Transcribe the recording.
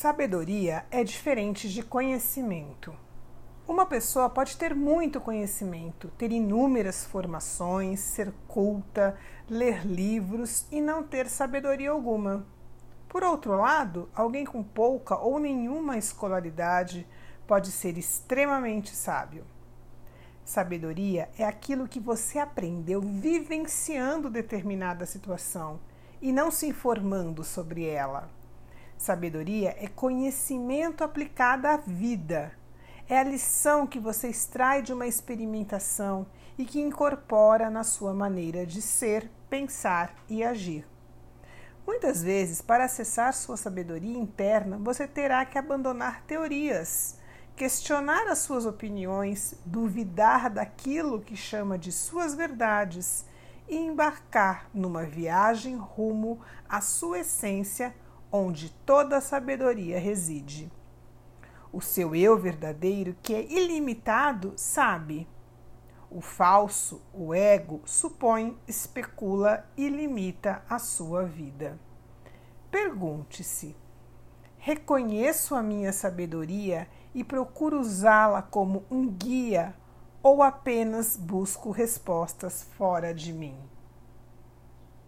Sabedoria é diferente de conhecimento. Uma pessoa pode ter muito conhecimento, ter inúmeras formações, ser culta, ler livros e não ter sabedoria alguma. Por outro lado, alguém com pouca ou nenhuma escolaridade pode ser extremamente sábio. Sabedoria é aquilo que você aprendeu vivenciando determinada situação e não se informando sobre ela. Sabedoria é conhecimento aplicado à vida. É a lição que você extrai de uma experimentação e que incorpora na sua maneira de ser, pensar e agir. Muitas vezes, para acessar sua sabedoria interna, você terá que abandonar teorias, questionar as suas opiniões, duvidar daquilo que chama de suas verdades e embarcar numa viagem rumo à sua essência onde toda a sabedoria reside. O seu eu verdadeiro, que é ilimitado, sabe. O falso, o ego, supõe, especula e limita a sua vida. Pergunte-se: reconheço a minha sabedoria e procuro usá-la como um guia ou apenas busco respostas fora de mim?